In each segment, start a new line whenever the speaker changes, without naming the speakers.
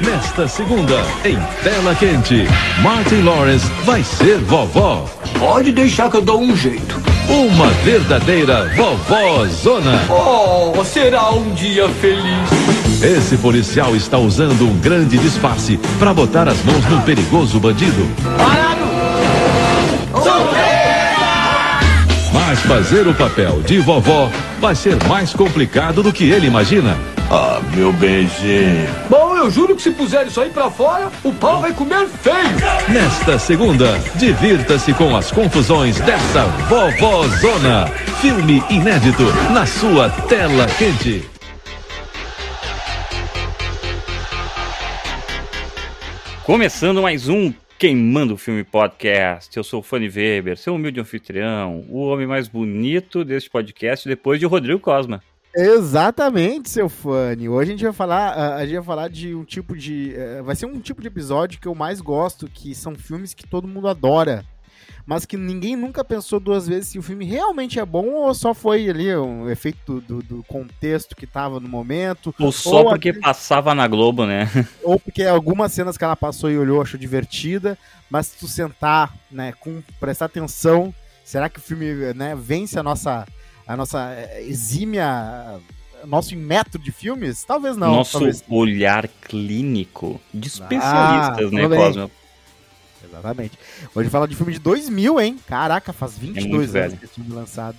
Nesta segunda, em Tela Quente, Martin Lawrence vai ser vovó.
Pode deixar que eu dou um jeito.
Uma verdadeira vovó zona.
Oh, será um dia feliz.
Esse policial está usando um grande disfarce para botar as mãos num perigoso bandido.
Parado!
Mas fazer o papel de vovó vai ser mais complicado do que ele imagina.
Ah, meu benzinho.
Bom, eu juro que se puser isso aí pra fora, o pau vai comer feio.
Nesta segunda, divirta-se com as confusões dessa vovó zona. Filme inédito na sua tela quente.
Começando mais um Queimando o Filme Podcast. Eu sou o Fanny Weber, seu humilde anfitrião, o homem mais bonito deste podcast depois de Rodrigo Cosma.
Exatamente, seu Fanny. Hoje a gente vai falar, a, gente vai falar de um tipo de, uh, vai ser um tipo de episódio que eu mais gosto, que são filmes que todo mundo adora, mas que ninguém nunca pensou duas vezes se o filme realmente é bom ou só foi ali um efeito do, do contexto que tava no momento.
Ou só ou porque aquele... passava na Globo, né?
Ou porque algumas cenas que ela passou e olhou achou divertida, mas se tu sentar, né, com prestar atenção, será que o filme, né, vence a nossa a nossa eh, exímia nosso método de filmes? Talvez não.
Nosso
talvez.
olhar clínico de especialistas, ah, né, Cosmo?
Exatamente. Hoje fala de filme de 2000, hein? Caraca, faz 22 é anos que esse filme lançado.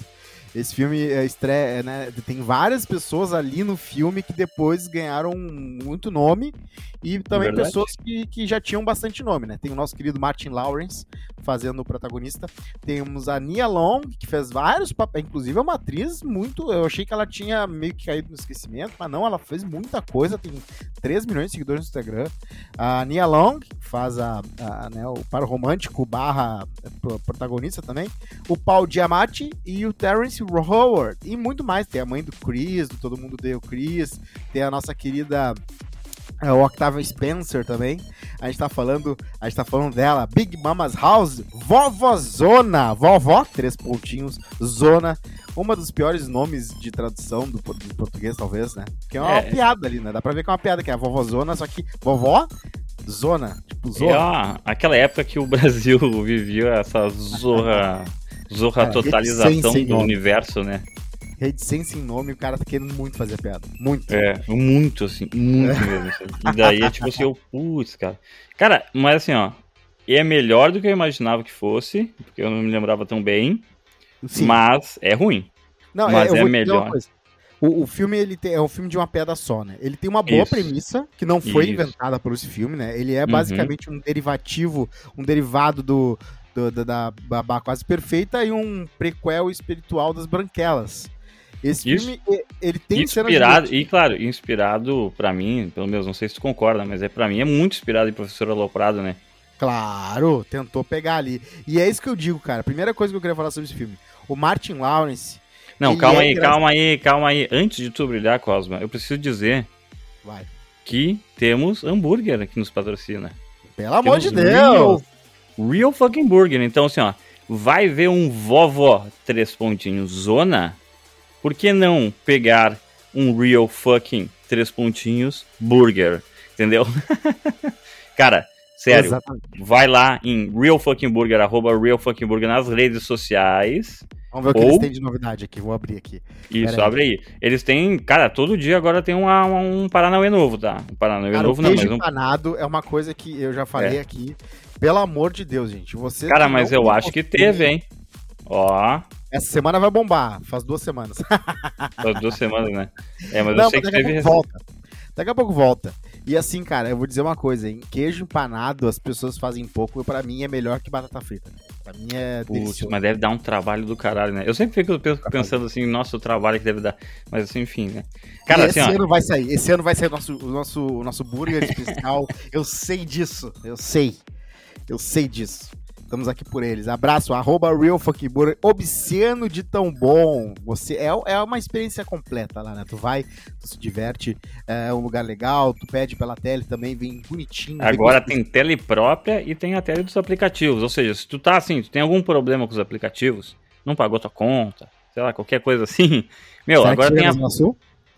Esse filme é estreia, né, tem várias pessoas ali no filme que depois ganharam muito nome e também é pessoas que, que já tinham bastante nome, né? Tem o nosso querido Martin Lawrence fazendo o protagonista. Temos a Nia Long, que fez vários papéis, inclusive é uma atriz muito. Eu achei que ela tinha meio que caído no esquecimento, mas não, ela fez muita coisa, tem 3 milhões de seguidores no Instagram. A Nia Long, que faz a, a né, o par romântico barra protagonista também. O Paul Giamatti e o Terence Howard. E muito mais. Tem a mãe do Chris, do Todo Mundo Deu Chris. Tem a nossa querida é, o Octavio Spencer também. A gente tá falando, a gente tá falando dela, Big Mama's House, Vovozona, vovó, três pontinhos, zona, uma dos piores nomes de tradução do, do português, talvez, né? Que é uma é. piada ali, né? Dá pra ver que é uma piada, que é a vovozona, só que vovó, zona, tipo zona.
É, aquela época que o Brasil vivia essa zorra, zorra é, totalização do universo, né?
Rede sem sem nome, o cara tá querendo muito fazer piada. Muito.
É, muito, assim, muito mesmo. Assim. E daí, tipo assim, eu, putz, cara. Cara, mas assim, ó, é melhor do que eu imaginava que fosse, porque eu não me lembrava tão bem, Sim. mas é ruim.
Não, é, mas é, é melhor. O, o, filme ele tem, é um filme de uma pedra só, né? Ele tem uma boa Isso. premissa, que não foi Isso. inventada por esse filme, né? Ele é uhum. basicamente uhum. um derivativo, um derivado do, do da, da Babá Quase Perfeita e um prequel espiritual das Branquelas. Esse Isso. filme, ele tem
inspirado E, claro, inspirado para mim, pelo menos, não sei se tu concorda, mas é para mim é muito inspirado em Professor Aloprado, né?
Claro, tentou pegar ali. E é isso que eu digo, cara. Primeira coisa que eu queria falar sobre esse filme. O Martin Lawrence.
Não, calma é aí, calma aí, calma aí. Antes de tu brilhar, Cosma, eu preciso dizer
Vai.
que temos hambúrguer que nos patrocina.
Pelo amor de Deus! Real,
fucking burger. Então, assim, ó, vai ver um vovó três pontinhos zona por que não pegar um real fucking três pontinhos burger? Entendeu? Cara, sério, Exatamente. vai lá em real fucking burger, arroba real fucking burger nas redes sociais.
Vamos ver o que eles têm de novidade aqui, vou abrir aqui.
Isso, abre aí. Eles têm, cara, todo dia agora tem uma, um Paranauê novo, tá? Um Paranauê cara, novo
não,
mas...
Um... empanado é uma coisa que eu já falei é. aqui. Pelo amor de Deus, gente. Você
cara, mas eu acho que teve, hein? Ó.
Essa semana vai bombar, faz duas semanas.
Faz duas semanas, né? É, mas Não, eu sei mas
que teve. Volta. Daqui a pouco volta. E assim, cara, eu vou dizer uma coisa, hein? Queijo empanado, as pessoas fazem pouco, para mim é melhor que batata frita. Pra mim é
Putz, delicioso. mas deve dar um trabalho do caralho, né? Eu sempre fico pensando assim, nossa, o trabalho que deve dar. Mas assim, enfim, né?
Cara, assim, esse ano vai sair. Esse ano vai sair o nosso, o nosso, o nosso burger especial. eu sei disso. Eu sei. Eu sei disso. Estamos aqui por eles. Abraço, arroba RealFuckBurger, obsceno de tão bom. Você é, é uma experiência completa lá, né? Tu vai, tu se diverte, é um lugar legal, tu pede pela tele também, vem bonitinho.
Agora tem tele própria e tem a tele dos aplicativos. Ou seja, se tu tá assim, tu tem algum problema com os aplicativos, não pagou tua conta, sei lá, qualquer coisa assim. Meu, Será agora tem a.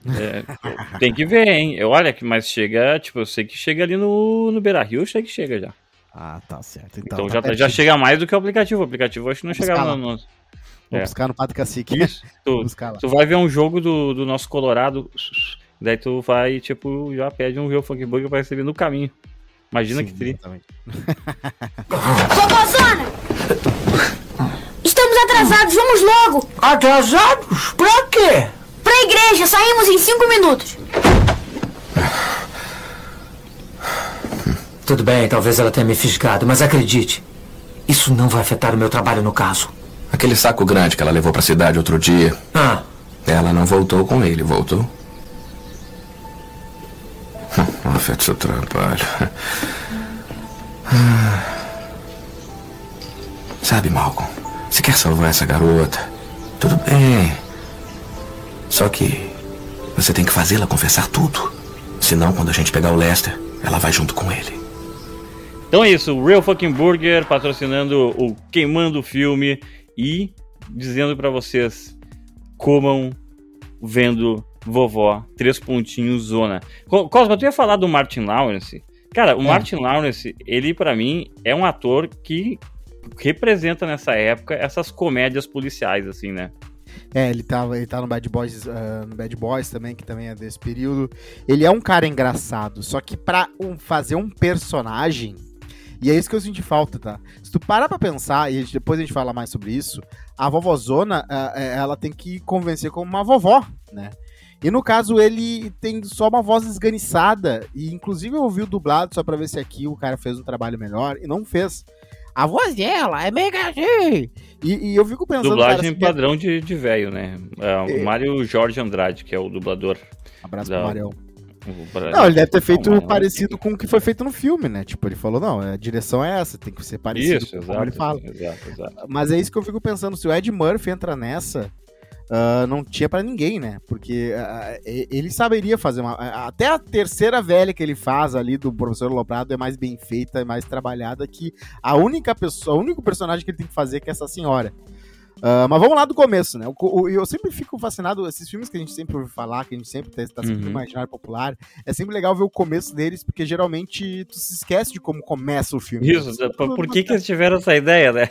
É, tem que ver, hein? Eu, olha, mas chega, tipo, eu sei que chega ali no, no Beira Rio, sei que chega já.
Ah, tá certo.
Então, então tá já, já chega mais do que o aplicativo. O aplicativo acho que não chegava no. no...
Vou é. buscar no Padre Cacique.
Isso. Tu, tu vai ver um jogo do, do nosso Colorado, daí tu vai, tipo, já pede um Real Funk Burger pra receber no caminho. Imagina Sim, que tri.
Vovózona! Estamos atrasados, vamos logo!
Atrasados? Pra quê?
Pra igreja, saímos em cinco minutos.
Tudo bem, talvez ela tenha me fisgado, mas acredite, isso não vai afetar o meu trabalho no caso.
Aquele saco grande que ela levou pra cidade outro dia.
Ah.
Ela não voltou com ele, voltou? Não afeta seu trabalho. Sabe, Malcolm, se quer salvar essa garota, tudo bem. Só que você tem que fazê-la confessar tudo. Senão, quando a gente pegar o Lester, ela vai junto com ele.
Então é isso, o Real Fucking Burger patrocinando o Queimando o Filme e dizendo para vocês comam vendo vovó, três pontinhos, zona. Cosma, tu ia falar do Martin Lawrence? Cara, o é. Martin Lawrence, ele para mim é um ator que representa nessa época essas comédias policiais, assim, né?
É, ele tava, ele tá no Bad Boys, uh, no Bad Boys também, que também é desse período. Ele é um cara engraçado, só que pra um, fazer um personagem, e é isso que eu senti falta, tá? Se tu parar pra pensar, e depois a gente fala mais sobre isso, a vovozona, uh, ela tem que convencer como uma vovó, né? E no caso, ele tem só uma voz esganiçada. E inclusive eu ouvi o dublado só pra ver se aqui o cara fez um trabalho melhor. E não fez. A voz dela é mega assim. E, e eu fico pensando.
Dublagem cara, padrão de velho, né? É, o é... Mário Jorge Andrade, que é o dublador.
Abraço da... pro Marião. Não, ele deve ter feito não, parecido com o que foi feito no filme, né? Tipo, ele falou, não, a direção é essa, tem que ser parecido
isso, com exato, como ele fala. Exato, exato.
Mas é isso que eu fico pensando, se o Ed Murphy entra nessa, uh, não tinha para ninguém, né? Porque uh, ele saberia fazer uma. Até a terceira velha que ele faz ali do professor Lobrado é mais bem feita, é mais trabalhada que a única pessoa, o único personagem que ele tem que fazer é que é essa senhora. Uh, mas vamos lá do começo, né? Eu, eu, sempre fico fascinado, esses filmes que a gente sempre ouve falar, que a gente sempre está sempre uhum. no imaginário popular, é sempre legal ver o começo deles, porque geralmente tu se esquece de como começa o filme.
Isso, por, por que, que eles tiveram essa ideia, né?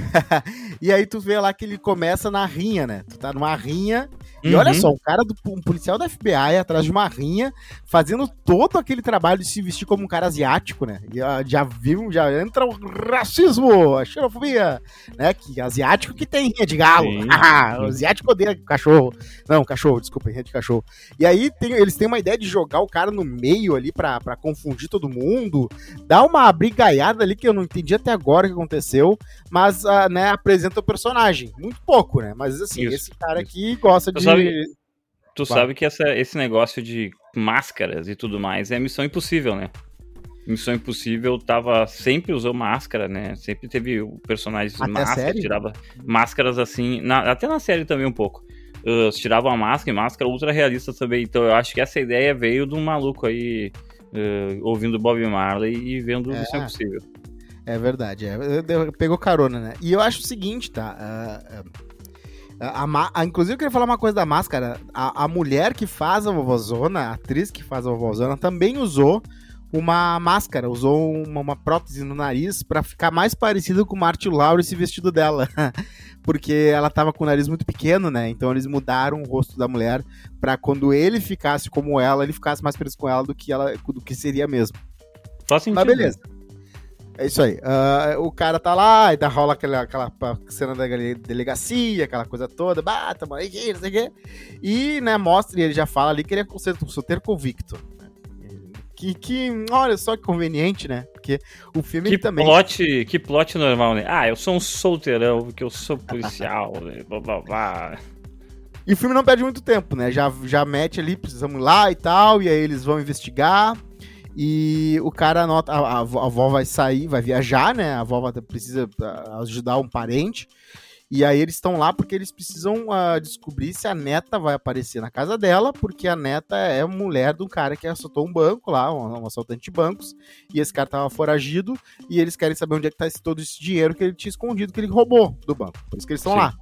e aí tu vê lá que ele começa na rinha, né? Tu tá numa rinha e olha uhum. só, um cara do um policial da FBI atrás de uma rinha, fazendo todo aquele trabalho de se vestir como um cara asiático, né? E já viu, já entra o racismo, a xenofobia, né? Que asiático que tem rinha de galo. o asiático odeia cachorro. Não, cachorro, desculpa, rinha de cachorro. E aí tem, eles têm uma ideia de jogar o cara no meio ali pra, pra confundir todo mundo, dar uma brigaiada ali que eu não entendi até agora o que aconteceu, mas, uh, né, apresenta o personagem. Muito pouco, né? Mas assim, isso, esse cara isso. aqui gosta de
sabe, tu claro. sabe que essa, esse negócio de máscaras e tudo mais é missão impossível, né? Missão Impossível tava sempre usou máscara, né? Sempre teve o personagem
até máscara,
tirava máscaras assim, na, até na série também um pouco. Uh, tirava a máscara e máscara ultra realista também. Então eu acho que essa ideia veio de um maluco aí uh, ouvindo Bob Marley e vendo é, Missão Impossível.
É verdade, é. pegou carona, né? E eu acho o seguinte, tá? Uh, a, a, inclusive, eu queria falar uma coisa da máscara. A, a mulher que faz a vovozona, a atriz que faz a vovozona, também usou uma máscara, usou uma, uma prótese no nariz para ficar mais parecido com o Martin Lawrence vestido dela. Porque ela tava com o nariz muito pequeno, né? Então eles mudaram o rosto da mulher para quando ele ficasse como ela, ele ficasse mais parecido com ela do que ela do que seria mesmo.
Só sentido.
Mas beleza. É isso aí. Uh, o cara tá lá, e dá, rola aquela, aquela cena da delegacia, aquela coisa toda, bata, não sei o quê. E, né, mostra, e ele já fala ali que ele é solteiro convicto. Né? Que, que, olha só que conveniente, né? Porque o filme
que
também.
Plot, que plot normal, né? Ah, eu sou um solteirão, porque eu sou policial, né? blá blá blá.
E o filme não perde muito tempo, né? Já, já mete ali, precisamos ir lá e tal, e aí eles vão investigar. E o cara anota, a, a, avó vai sair, vai viajar, né? A avó precisa ah, ajudar um parente. E aí eles estão lá porque eles precisam uh, descobrir se a neta vai aparecer na casa dela, porque a neta é mulher de um cara que assaltou um banco lá, um, um assaltante de bancos, e esse cara tava foragido, e eles querem saber onde é que tá esse, todo esse dinheiro que ele tinha escondido, que ele roubou do banco. Por isso que eles estão lá.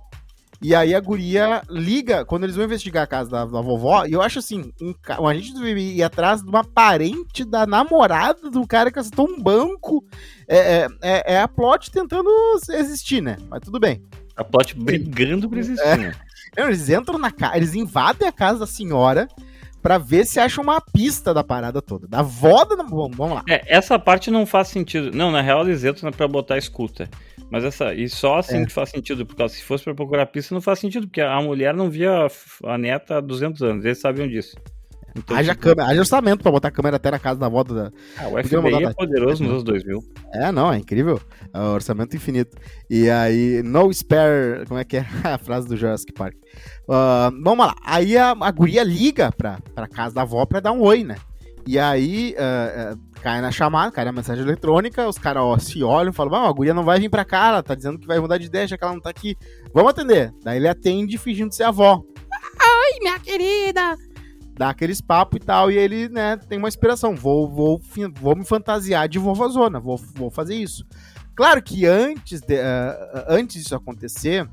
E aí a guria liga, quando eles vão investigar a casa da, da vovó, e eu acho assim, um, ca- a gente deve ir atrás de uma parente da namorada do cara que acertou um banco. É, é, é- é a plot tentando existir, né? Mas tudo bem.
A plot brigando pra existir,
É.
né?
Não, eles entram na casa, eles invadem a casa da senhora pra ver se acham uma pista da parada toda. Da avó da. Vamos, lá.
É, essa parte não faz sentido. Não, na real eles entram pra botar escuta. Mas essa. E só assim
É.
que faz sentido, porque se fosse pra procurar pista, não faz sentido, porque a mulher não via a neta há 200 anos, eles sabiam disso. Então,
Haja
tipo,
câmera, haja orçamento pra botar a câmera até na casa da avó da.
ah, o FBI é poderoso nos anos 2000.
É, não, é incrível. É orçamento infinito. E aí, no spare. Como é que é a frase do Jurassic Park? Ah, vamos lá. Aí a, a guria liga pra, pra casa da avó pra dar um oi, né? E aí ah, ah, cai na chamada, cai na mensagem eletrônica, os caras se olham e falam: "Bom, a guria não vai vir pra cá, ela tá dizendo que vai mudar de ideia, já que ela não tá aqui. Vamos atender. Daí ele atende fingindo ser a avó. Oi, minha querida! Dá aqueles papos e tal, e ele, né, tem uma inspiração. Vou, vou, vou me fantasiar de vovozona, vou, vou fazer isso. Claro que antes, de, ah, antes disso acontecer,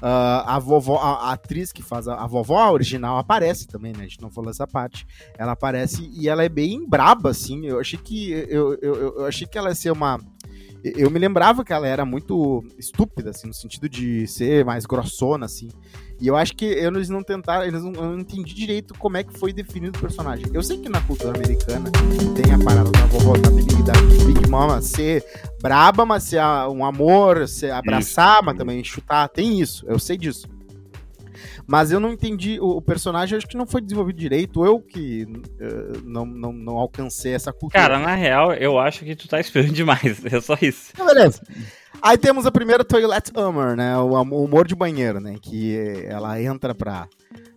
ah, a vovó, a, a atriz que faz a, a vovó a original aparece também, né? A gente não falou essa parte. Ela aparece e ela é bem braba, assim. Eu achei que eu, eu- eu achei que ela ia ser uma. Eu me lembrava que ela era muito estúpida, assim, no sentido de ser mais grossona, assim. E eu acho que eles não tentaram, eles não, eu não entendi direito como é que foi definido o personagem. Eu sei que na cultura americana tem a parada da vovó da Big, da Big Mama ser braba, mas ser um amor, ser abraçar, mas também chutar. Tem isso, eu sei disso. Mas eu não entendi, o, o personagem acho que não foi desenvolvido direito, eu que eh, não, não, não alcancei essa cultura.
Cara, na real, eu acho que tu tá esperando demais. É só isso.
Então, beleza. Aí temos a primeira Toilet Humor, né? O, humor de banheiro, né? Que ela entra pra,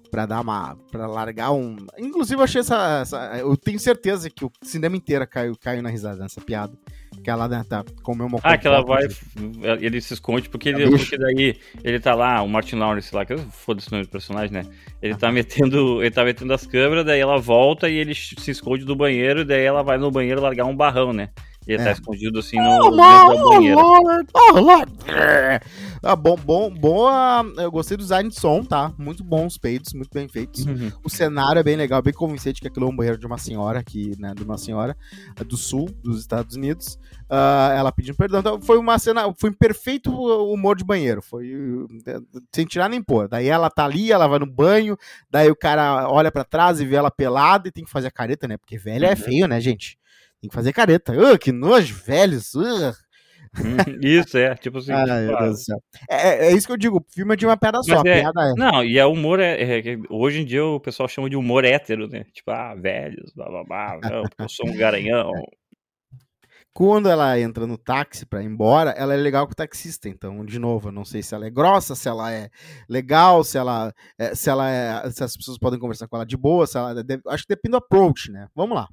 pra dar uma. pra largar um. Inclusive, eu achei essa, essa- Eu tenho certeza que o cinema inteiro caiu, caiu na risada nessa piada. Que ela né, tá comeu uma
Ah, que ela vai. Ele se esconde porque ele. Porque daí ele tá lá, o Martin Lawrence lá, que eu- foda-se o nome do personagem, né? Ele tá metendo. Ele tá metendo as câmeras, daí ela volta e ele se esconde do banheiro, daí ela vai no banheiro largar um barrão, né? E ele
É.
tá escondido assim no
Oh,
dentro da
oh,
banheira.
Lord, oh, Lord. Ah, bom, bom, boa. Eu gostei do design de som, tá? Muito bons peitos, muito bem feitos.
Uhum.
O cenário é bem legal, bem convincente que aquilo é um banheiro de uma senhora aqui, né? De uma senhora do sul dos Estados Unidos. Ah, ela pedindo perdão. Então, foi uma cena, foi um perfeito humor de banheiro. Foi sem tirar nem pôr. Daí ela tá ali, ela vai no banho, daí o cara olha pra trás e vê ela pelada e tem que fazer a careta, né? Porque velho é feio, né, gente? Tem que fazer careta. Uh, que nojo, velhos. Uh.
Isso, é. Tipo assim. Tipo, ah,
céu. É, é- é isso que eu digo, o filme é de uma piada só.
Mas é-
piada é.
Não, e é humor. É, é hoje em dia o pessoal chama de humor hétero, né? Tipo, ah, velhos, blá blá blá, não, porque eu sou um garanhão.
Quando ela entra no táxi pra ir embora, ela é legal com o taxista. Então, de novo, eu não sei se ela é grossa, se ela é legal, se ela, é, se ela é, se as pessoas podem conversar com ela de boa, se ela deve- acho que depende do approach, né? Vamos lá.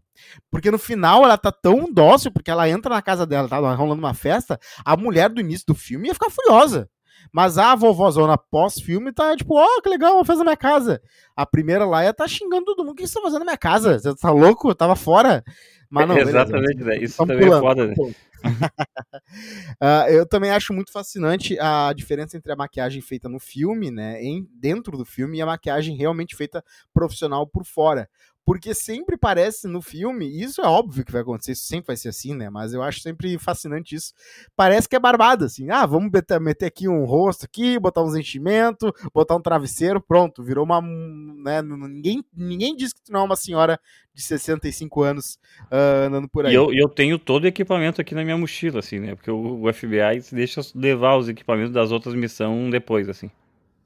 Porque no final ela tá tão dócil, porque ela entra na casa dela, tá rolando uma festa, a mulher do início do filme ia ficar furiosa. Mas a vovózona pós-filme tá tipo, ó, que legal, uma festa na minha casa. A primeira lá ia tá xingando todo mundo. O que você tá fazendo na minha casa? Você tá louco? Eu tava fora. Mas não.
Exatamente, né? Isso também é
pulando,
foda, né?
Ah, eu também acho muito fascinante a diferença entre a maquiagem feita no filme, né, em, dentro do filme, e a maquiagem realmente feita profissional por fora. Porque sempre parece no filme, e isso é óbvio que vai acontecer, isso sempre vai ser assim, né? Mas eu acho sempre fascinante isso. Parece que é barbada, assim. Ah, vamos meter, aqui um rosto aqui, botar uns enchimentos, botar um travesseiro, pronto, virou uma. Né, ninguém, ninguém diz que tu não é uma senhora de 65 anos ah, andando por aí.
E eu, eu tenho todo o equipamento aqui na minha mochila, assim, né? Porque o, o FBI deixa levar os equipamentos das outras missões depois, assim.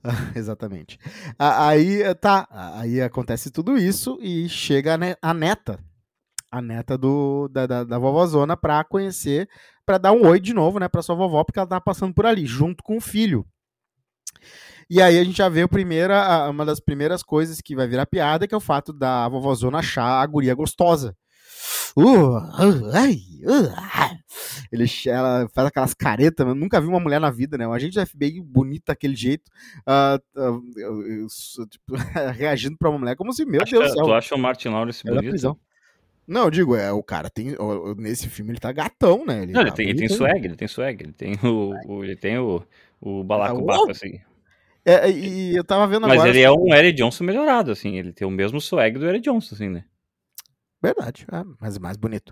Exatamente. Aí tá, aí acontece tudo isso e chega a ne- a neta, a neta do, da, da, da vovózona pra conhecer, pra dar um oi de novo, né, pra sua vovó, porque ela tá passando por ali, junto com o filho. E aí a gente já vê a primeira, uma das primeiras coisas que vai virar piada, que é o fato da vovózona achar a guria gostosa. Uh, uh, ai, uh, ah. Ele, ela faz aquelas caretas, eu nunca vi uma mulher na vida, né? Um agente do FBI bonita daquele jeito, ah, ah, eu- eu sou, tipo, reagindo pra uma mulher como se, meu Deus do céu,
tu acha o Martin Lawrence
da
bonito?
prisão. Não, eu digo, é, o cara tem. Nesse filme ele tá gatão, né?
Não, ele
tá
tem, ele tem swag, ele tem swag, ele tem o, o- ele tem o, o balacobaco,
Uou!
assim.
É, e eu tava vendo
Mas
agora.
ele é um Eric Johnson melhorado, assim. Ele tem o mesmo swag do Eric Johnson, assim, né?
Verdade, é, mas mais bonito.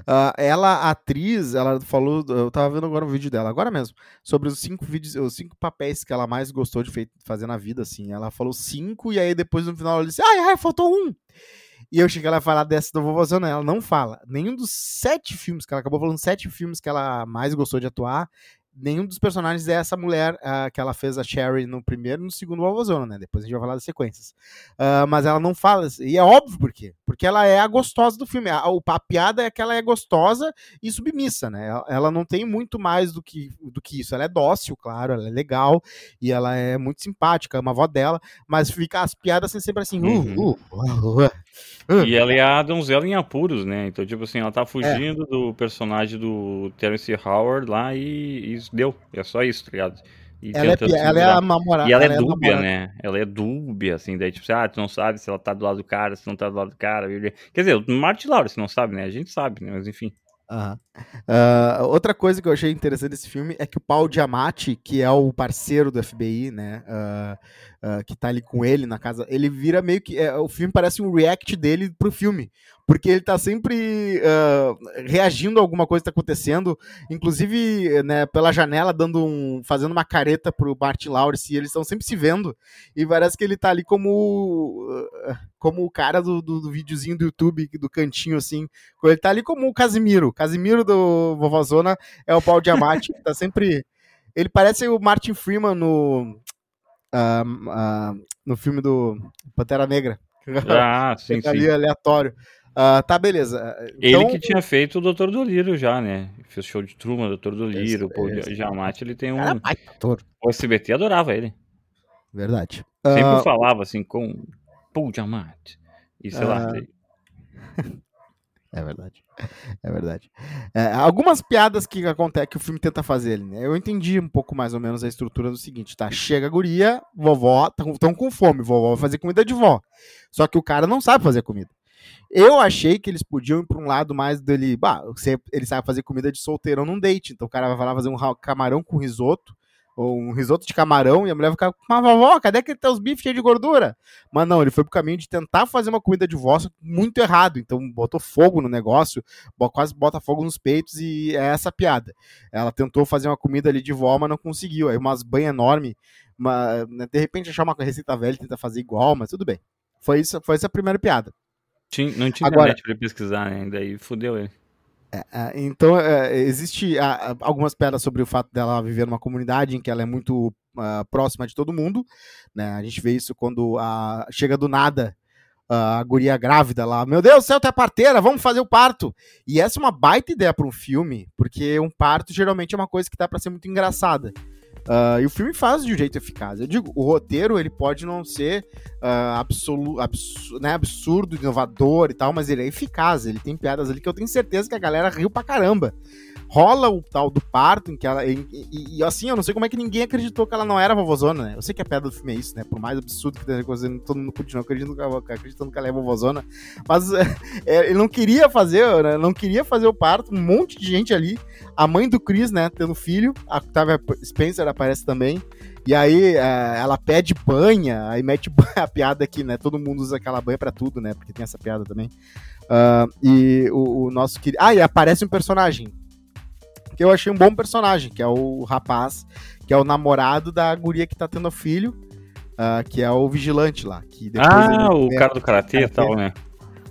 Uh, ela, atriz, ela falou, eu tava vendo agora um vídeo dela, agora mesmo, sobre os cinco vídeos, os cinco papéis que ela mais gostou de fazer na vida, assim. Ela falou cinco, e aí depois no final ela disse, ai, ai, faltou um. E eu cheguei a falar dessa do Vovozona, ela não fala. Nenhum dos sete filmes, que ela acabou falando sete filmes que ela mais gostou de atuar, nenhum dos personagens é essa mulher uh, que ela fez a Sherry no primeiro e no segundo Vovozona, né? Depois a gente vai falar das sequências. Uh, mas ela não fala, e é óbvio por quê. Porque ela é a gostosa do filme. A, a, piada é que ela é gostosa e submissa, né? Ela, ela, não tem muito mais do que, do que isso. Ela é dócil, claro, ela é legal e ela é muito simpática, é uma avó dela, mas fica as piadas sempre assim. Uh, uh,
uh, uh, e ela é a donzela em apuros, né? Então, tipo assim, ela tá fugindo é. do personagem do Terence Howard lá e, e deu. É só isso, tá ligado?
E ela, é, ela é a namorada.
E ela, ela é, é dúbia, né? Ela é dúbia, assim, daí tipo, ah, tu não sabe se ela tá do lado do cara, se não tá do lado do cara. Quer dizer, o Martin Lawrence não sabe, né? A gente sabe, né? Mas enfim.
Uh, outra coisa que eu achei interessante desse filme é que o Paul Diamatti, que é o parceiro do FBI, né, uh, uh, que tá ali com ele na casa, ele vira meio que. É, o filme parece um react dele pro filme porque ele tá sempre uh, reagindo a alguma coisa que tá acontecendo, inclusive né, pela janela, dando um, fazendo uma careta pro Martin Lawrence, e eles estão sempre se vendo, e parece que ele tá ali como uh, como o cara do, do, do, videozinho do YouTube, do cantinho, assim, ele tá ali como o Casimiro, Casimiro do Vovozona é o Paul Diamante, que tá sempre, ele parece o Martin Freeman no uh, no filme do Pantera Negra,
ah, sim,
tá ali sim. aleatório. Uh, tá, beleza.
Então, ele que tinha feito o Doutor Doliro já, né? Fez show de Truman, Doutor Doliro, o Jamate, ele tem um... Cara, o SBT adorava ele.
Verdade.
Sempre uh... falava assim com Paul Jamate. E sei uh... lá.
É verdade. É verdade. É, algumas piadas que acontece que o filme tenta fazer ali, né? Eu entendi um pouco mais ou menos a estrutura do seguinte, tá? Chega a guria, vovó, estão com fome, vovó vai fazer comida de vó. Só que o cara não sabe fazer comida. Eu achei que eles podiam ir para um lado mais dele. Bah, ele sabe fazer comida de solteirão num date. Então o cara vai lá fazer um camarão com risoto. Ou um risoto de camarão. E a mulher vai ficar, mas vovó, cadê que ele tem os bifes cheios de gordura? Mas não, ele foi pro caminho de tentar fazer uma comida de vó muito errado. Então botou fogo no negócio, quase bota fogo nos peitos. E é essa piada. Ela tentou fazer uma comida ali de vó, mas não conseguiu. Aí umas banhas enormes. Uma, né, de repente achar uma receita velha e tentar fazer igual, mas tudo bem. Foi, isso, foi essa a primeira piada.
Tinha, não tinha Agora, internet pra pesquisar né? ainda, e fudeu ele.
É, é, então, é, existe a, algumas pedras sobre o fato dela viver numa comunidade em que ela é muito uh, próxima de todo mundo. Né? A gente vê isso quando a, chega do nada a guria grávida lá. Meu Deus do céu, tu é parteira, vamos fazer o parto. E essa é uma baita ideia para um filme, porque um parto geralmente é uma coisa que dá para ser muito engraçada. Uh, e o filme faz de um jeito eficaz. Eu digo, o roteiro ele pode não ser uh, absolu, abs, né, absurdo, inovador e tal, mas ele é eficaz. Ele tem piadas ali que eu tenho certeza que a galera riu pra caramba rola o tal do parto, em que ela. E, e, e, assim, eu não sei como é que ninguém acreditou que ela não era vovozona, né? Eu sei que a pedra do filme é isso, né? Por mais absurdo que tenha coisa, todo mundo continua acreditando, acreditando que ela é vovozona. Mas é, ele não queria fazer, né? Não queria fazer o parto, um monte de gente ali. A mãe do Chris, né, tendo filho, a Octavia Spencer aparece também. E aí é, ela pede banha, aí mete a piada aqui, né? Todo mundo usa aquela banha para tudo, né? Porque tem essa piada também. Uh, e o, o nosso querido. Ah, e aparece um personagem que eu achei um bom personagem, que é o rapaz, que é o namorado da guria que tá tendo filho, uh, que é o vigilante lá. Que
ah, o cara do karatê e tal, né?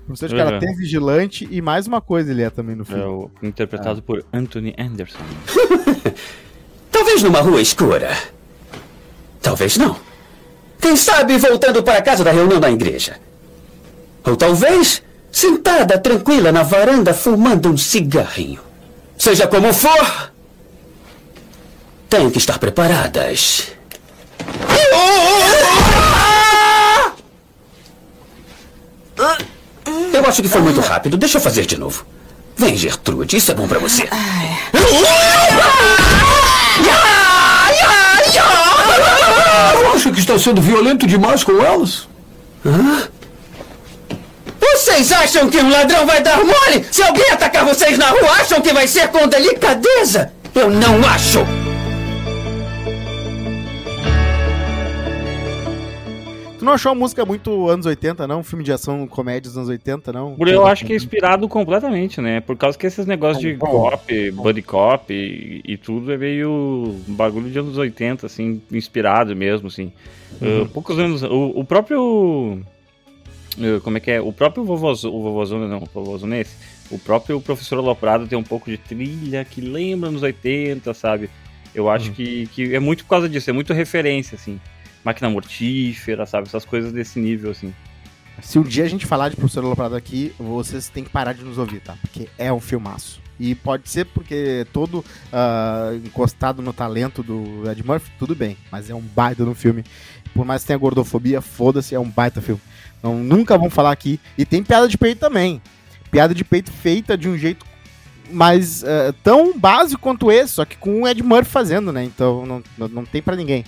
Professor de karatê, uhum. vigilante e mais uma coisa ele é também no filme. É o,
interpretado ah. por Anthony Anderson.
Talvez numa rua escura. Talvez não. Quem sabe voltando para casa da reunião da igreja. Ou talvez sentada tranquila na varanda fumando um cigarrinho. Seja como for, tenho que estar preparadas. Eu acho que foi muito rápido. Deixa eu fazer de novo. Vem, Gertrude. Isso é bom pra você.
Eu acho que está sendo violento demais com elas. Hã?
Vocês acham que um ladrão vai dar mole? Se alguém atacar vocês na rua, acham que vai ser com delicadeza? Eu não acho!
Tu não achou a música muito anos 80, não? Um filme de ação, comédia dos anos 80, não?
Eu acho que é inspirado completamente, né? Por causa que esses negócios de cop, buddy cop e, e, tudo é meio bagulho de anos 80, assim, inspirado mesmo, assim. Uhum. Uh, poucos anos. O, o próprio. Uh, como é que é? O próprio vovozão, o vovozão não, o vovozão esse. O próprio professor Aloprado tem um pouco de trilha que lembra nos 80, sabe? Eu acho uhum. que, que é muito por causa disso, é muito referência, assim. Máquina mortífera, sabe? Essas coisas desse nível, assim.
Se um dia a gente falar de Professor Aloprado aqui, vocês têm que parar de nos ouvir, tá? Porque é um filmaço. E pode ser porque todo uh, encostado no talento do Ed Murphy, tudo bem. Mas é um baita no filme. Por mais que tenha gordofobia, foda-se, é um baita filme. Então nunca vamos falar aqui. E tem piada de peito também. Piada de peito feita de um jeito mais uh, tão básico quanto esse, só que com o Ed Murphy fazendo, né? Então não, não, não tem para ninguém.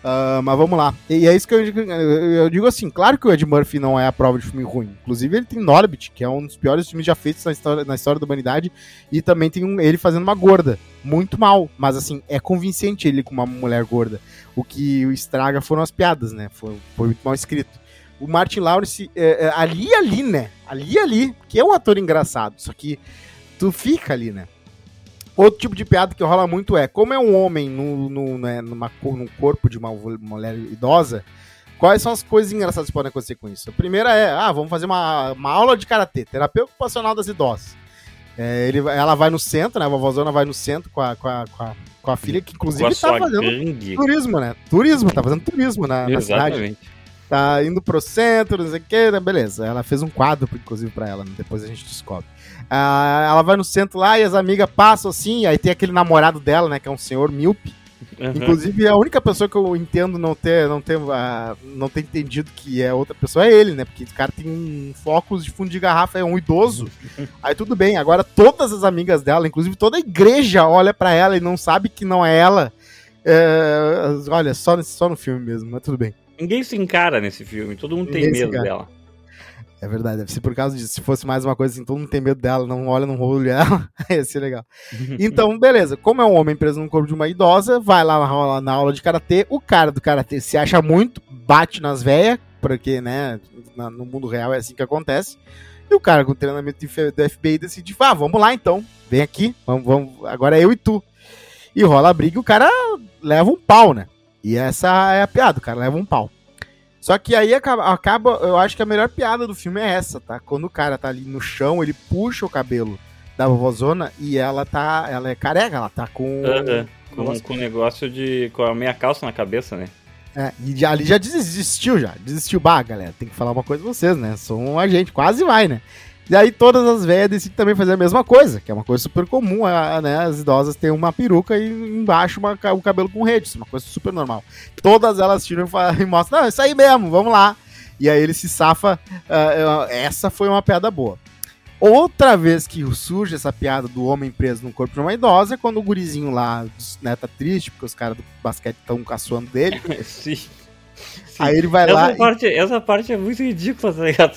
Uh, mas vamos lá. E, é isso que eu, eu, digo assim, claro que o Ed Murphy não é a prova de filme ruim. Inclusive, ele tem Norbit, que é um dos piores filmes já feitos na história, na história da humanidade. E também tem um, ele fazendo uma gorda. Muito mal. Mas assim, é convincente ele com uma mulher gorda. O que o estraga foram as piadas, né? Foi, foi muito mal escrito. O Martin Lawrence, é, é, ali ali, né? Ali ali, que é um ator engraçado. Só que tu fica ali, né? Outro tipo de piada que rola muito é, como é um homem no, no, né, numa, num corpo de uma mulher idosa, quais são as coisas engraçadas que podem acontecer com isso? A primeira é, ah, vamos fazer uma, uma aula de karatê, terapia ocupacional das idosas. É, ele, ela vai no centro, né? A vovózona vai no centro com a, com a, com a, com a filha, que inclusive tá fazendo gangue. turismo, né? Turismo, tá fazendo turismo na, na cidade. Tá indo pro centro, não sei o que, né? beleza. Ela fez um quadro, inclusive, pra ela, né? depois a gente descobre. Ah, ela vai no centro lá e as amigas passam assim, aí tem aquele namorado dela, né, que é um senhor míope. Uhum. Inclusive, a única pessoa que eu entendo não ter, não ter, uh, não ter entendido que é outra pessoa é ele, né? Porque o cara tem um foco de fundo de garrafa, é um idoso. Aí tudo bem. Agora, todas as amigas dela, inclusive toda a igreja, olha para ela e não sabe que não é ela. É, olha, só, nesse, só no filme mesmo, mas tudo bem.
Ninguém se encara nesse filme, todo mundo Ninguém tem medo dela.
É verdade, deve ser por causa disso. Se fosse mais uma coisa assim, todo mundo tem medo dela, não olha no olho dela, ia ser legal. Então, beleza. Como é um homem preso no corpo de uma idosa, vai lá na, aula de karatê. O cara do karatê se acha muito, bate nas veias, porque, né, no mundo real é assim que acontece. E o cara com treinamento do FBI decide, ah, vamos lá então, vem aqui, vamos, vamos, agora é eu e tu. E rola a briga e o cara leva um pau, né? E essa é a piada, cara leva um pau. Só que aí acaba, acaba, eu acho que a melhor piada do filme é essa, tá? Quando o cara tá ali no chão, ele puxa o cabelo da vovozona e ela tá, ela é careca, ela tá com...
Uhum. Com, com negócio de. com a meia calça na cabeça, né?
É, e já, ali já desistiu, já. Desistiu. Bah, galera, tem que falar uma coisa pra vocês, né? Sou um agente, quase vai, né? E aí todas as velhas decidem também fazer a mesma coisa, que é uma coisa super comum, a, né? As idosas têm uma peruca e embaixo uma, o cabelo com redes, uma coisa super normal. Todas elas tiram e, mostram, não, isso aí mesmo, vamos lá. E aí ele se safa. Uh, essa foi uma piada boa. Outra vez que surge essa piada do homem preso no corpo de uma idosa é quando o gurizinho lá, né, tá triste, porque os caras do basquete estão caçoando dele.
Sim. Sim.
Aí ele vai
essa
lá.
Parte, e... Essa parte é muito ridícula, tá ligado?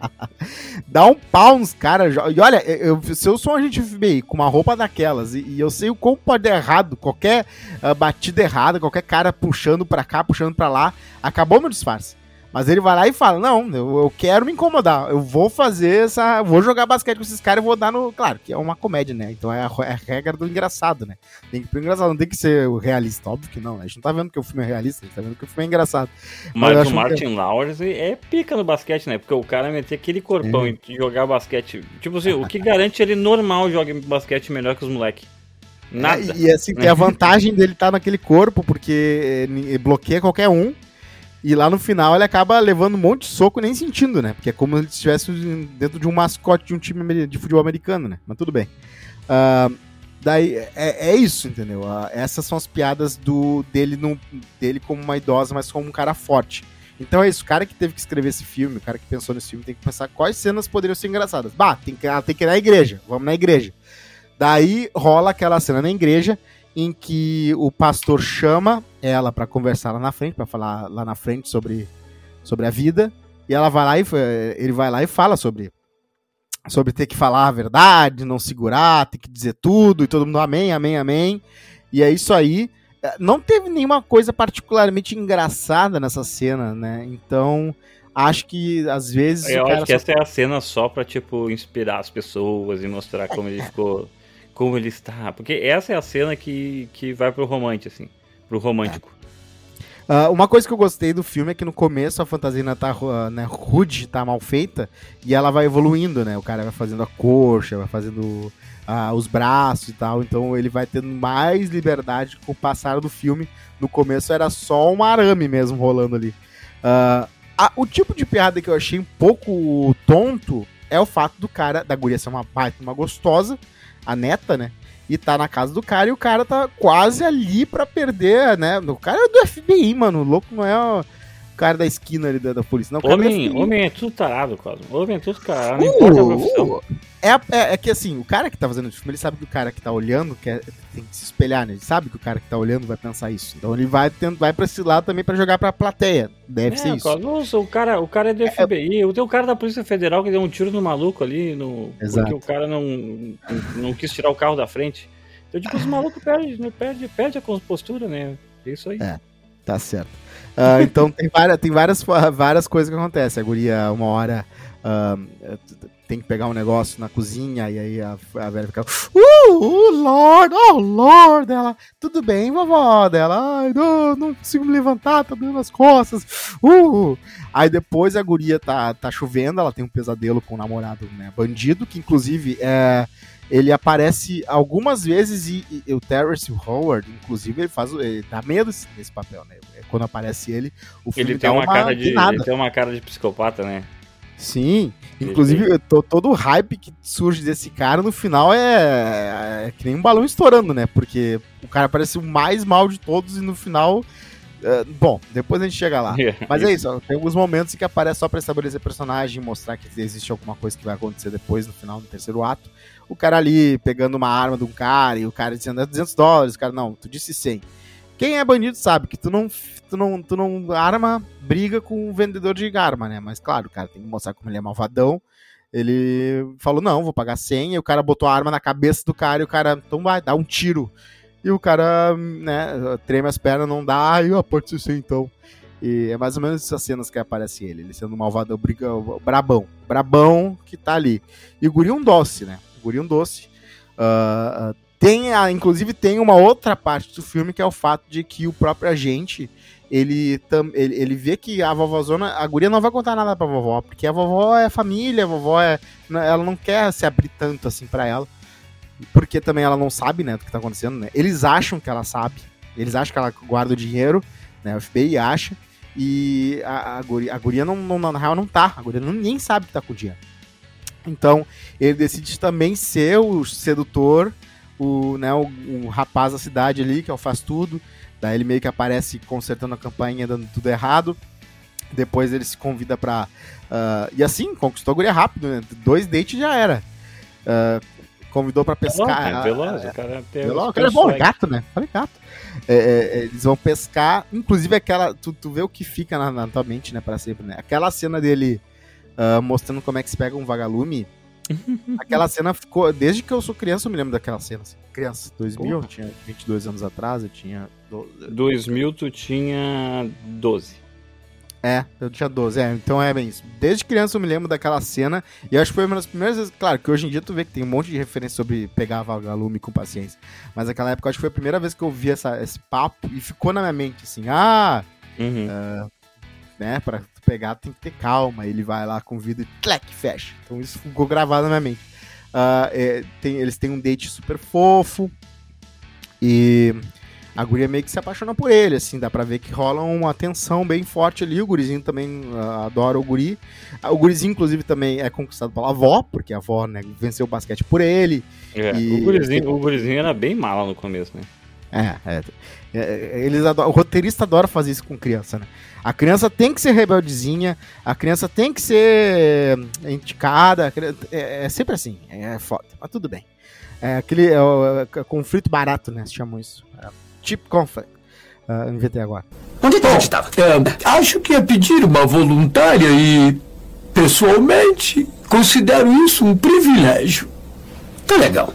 Dá um pau nos caras. E olha, eu, se eu sou um agente FBI com uma roupa daquelas e, e eu sei o como pode dar errado, qualquer uh, batida errada, qualquer cara puxando pra cá, puxando pra lá, acabou meu disfarce. Mas ele vai lá e fala: Não, eu, eu quero me incomodar. Eu vou fazer essa. Vou jogar basquete com esses caras e vou dar no. Claro, que é uma comédia, né? Então é a, é a regra do engraçado, né? Tem que ir pro engraçado, não tem que ser realista. Óbvio que não. A gente não tá vendo que o filme é realista, a gente tá vendo que o filme é engraçado.
Mas, Mas o Martin que... Lawrence é pica no basquete, né? Porque o cara meter aquele corpão é. e jogar basquete. Tipo assim, o que garante ele normal joga basquete melhor que os moleques. Nada.
É, e assim, tem a vantagem dele estar tá naquele corpo, porque bloqueia qualquer um. E lá no final ele acaba levando um monte de soco nem sentindo, né? Porque é como se estivesse dentro de um mascote de um time de futebol americano, né? Mas tudo bem. Uh, daí é, é, isso, entendeu? Uh, essas são as piadas do dele, no, dele como uma idosa, mas como um cara forte. Então é isso, o cara que teve que escrever esse filme, o cara que pensou nesse filme, tem que pensar quais cenas poderiam ser engraçadas. Bah, tem que, ela tem que ir na igreja, vamos na igreja. Daí rola aquela cena na igreja em que o pastor chama ela para conversar lá na frente, para falar lá na frente sobre, sobre a vida, e ela vai lá e ele vai lá e fala sobre sobre ter que falar a verdade, não segurar, ter que dizer tudo, e todo mundo amém, amém, amém. E é isso aí. não teve nenhuma coisa particularmente engraçada nessa cena, né? Então, acho que às vezes.
Eu acho que só... essa é a cena só pra, tipo, inspirar as pessoas e mostrar como ele ficou. Como ele está. Porque essa é a cena que, que vai pro romântico, assim. Pro romântico.
Uh, uma coisa que eu gostei do filme é que no começo a fantasia tá uh, né, rude, tá mal feita, e ela vai evoluindo, né? O cara vai fazendo a coxa, vai fazendo uh, os braços e tal, então ele vai tendo mais liberdade com o passar do filme. No começo era só um arame mesmo rolando ali. A, o tipo de piada que eu achei um pouco tonto é o fato do cara, da guria ser uma baita, uma gostosa, a neta, né? e tá na casa do cara e o cara tá quase ali pra perder, né? O cara é do FBI, mano. O louco não é o cara da esquina ali da, da polícia. Não,
homem,
é
homem é tudo tarado, Cosmo. Homem é tudo tarado, não uh, importa a profissão. Uh,
é, é, é, que assim, o cara que tá fazendo o filme, ele sabe que o cara que tá olhando quer, tem que se espelhar, né? Ele sabe que o cara que tá olhando vai pensar isso. Então ele vai, tendo, vai pra esse lado também pra jogar pra plateia. Deve é, ser isso.
Nossa, o cara, o cara é do é, FBI. É, tem o cara da Polícia Federal que deu um tiro no maluco ali, no, Exato. porque o cara não, não quis tirar o carro da frente. Então, tipo, os malucos perdem, né? perde, perde a compostura, né? É isso aí. É,
tá certo. Uh, então tem várias, tem várias, várias coisas que acontecem. A guria, uma hora, uh, tem que pegar um negócio na cozinha, e aí a, a velha fica. Uh, uh, Lord, oh Lord! Ela, tudo bem, vovó? Dela, ai, não, não consigo me levantar, tá doendo as costas. Uh! Aí depois a guria tá, tá chovendo, ela tem um pesadelo com o namorado né, bandido, que inclusive é ele aparece algumas vezes e, e, o Terrence Howard, inclusive, ele faz ele dá medo nesse papel, né? Quando aparece ele,
o filme ele tem uma, uma cara de, ele tem uma cara de psicopata, né?
Sim, inclusive todo o hype que surge desse cara no final é, é, é, que nem um balão estourando, né? Porque o cara parece o mais mal de todos e no final. Uh, bom, depois a gente chega lá. Mas é isso, ó, tem alguns momentos que aparece só pra estabelecer personagem, mostrar que existe alguma coisa que vai acontecer depois no final, no terceiro ato o cara ali pegando uma arma de um cara e o cara dizendo é 200 dólares, o cara, não, tu disse 100. Quem é bandido sabe que tu não, tu não, tu não arma, briga com o vendedor de arma, né? Mas claro, o cara tem que mostrar como ele é malvadão. Ele falou, não, vou pagar 100, e o cara botou a arma na cabeça do cara e o cara, então vai, dá um tiro. E o cara, né, treme as pernas, não dá, e ó, pode 100 então. E é mais ou menos essas cenas que aparece ele, ele sendo malvadão, briga, brabão, brabão que tá ali. E o guri é um doce, né? Guri um Doce. Uh, tem a, inclusive tem uma outra parte do filme que é o fato de que o próprio agente ele, tam, ele, ele vê que a vovózona, a guria não vai contar nada pra vovó, porque a vovó é família, a vovó é. Né, ela não quer se abrir tanto assim para ela. Porque também ela não sabe, né, do que tá acontecendo, né? Eles acham que ela sabe, eles acham que ela guarda o dinheiro, né? O FBI acha. E a, a, guria, a guria não, não, na real não tá, a guria não, nem sabe que tá com o dinheiro. Então, ele decide também ser o sedutor, o, né, o, o rapaz da cidade ali, que é o faz tudo. Daí ele meio que aparece consertando a campanha, dando tudo errado. Depois ele se convida pra. Uh, e assim, conquistou a guria rápido, né? Dois dates já era. Uh, convidou pra pescar.
É veloz, o cara
é veloz, o cara é bom, é gato, né? Falei gato. É, é, eles vão pescar, inclusive aquela. Tu, tu vê o que fica na, na tua mente, né, pra sempre, né? Aquela cena dele uh, mostrando como é que se pega um vagalume. aquela cena ficou. Desde que eu sou criança, eu me lembro daquela cena. Assim. Criança, 2000, eu tinha 22 anos atrás, eu tinha.
2000, tu tinha 12.
É, eu tinha 12, é, então é bem isso. Desde criança eu me lembro daquela cena, e acho que foi uma das primeiras vezes, claro, que hoje em dia tu vê que tem um monte de referência sobre pegar vagalume com paciência, mas naquela época acho que foi a primeira vez que eu vi essa, esse papo e ficou na minha mente assim, ah, uhum. uh, né, pra pegar tem que ter calma. Ele vai lá, convida e tlec, fecha. Então isso ficou gravado na minha mente. Uh, é, tem, eles têm um date super fofo. E a guria meio que se apaixona por ele, assim, dá pra ver que rola uma tensão bem forte ali. O gurizinho também uh, adora o guri. Uh, o gurizinho, inclusive, também é conquistado pela avó, porque a avó né, venceu o basquete por ele.
É, e... o, gurizinho, o gurizinho era bem mala no começo, né?
É, é. É, é eles adoram, o roteirista adora fazer isso com criança, né? A criança tem que ser rebeldezinha, a criança tem que ser indicada, é, é sempre assim, é foda, mas tudo bem. É aquele é o, é, conflito barato, né? Se chamam isso. É, cheap conflict. Uh, inventei agora.
Onde é estava? É, acho que é pedir uma voluntária e, pessoalmente, considero isso um privilégio.
Tá legal.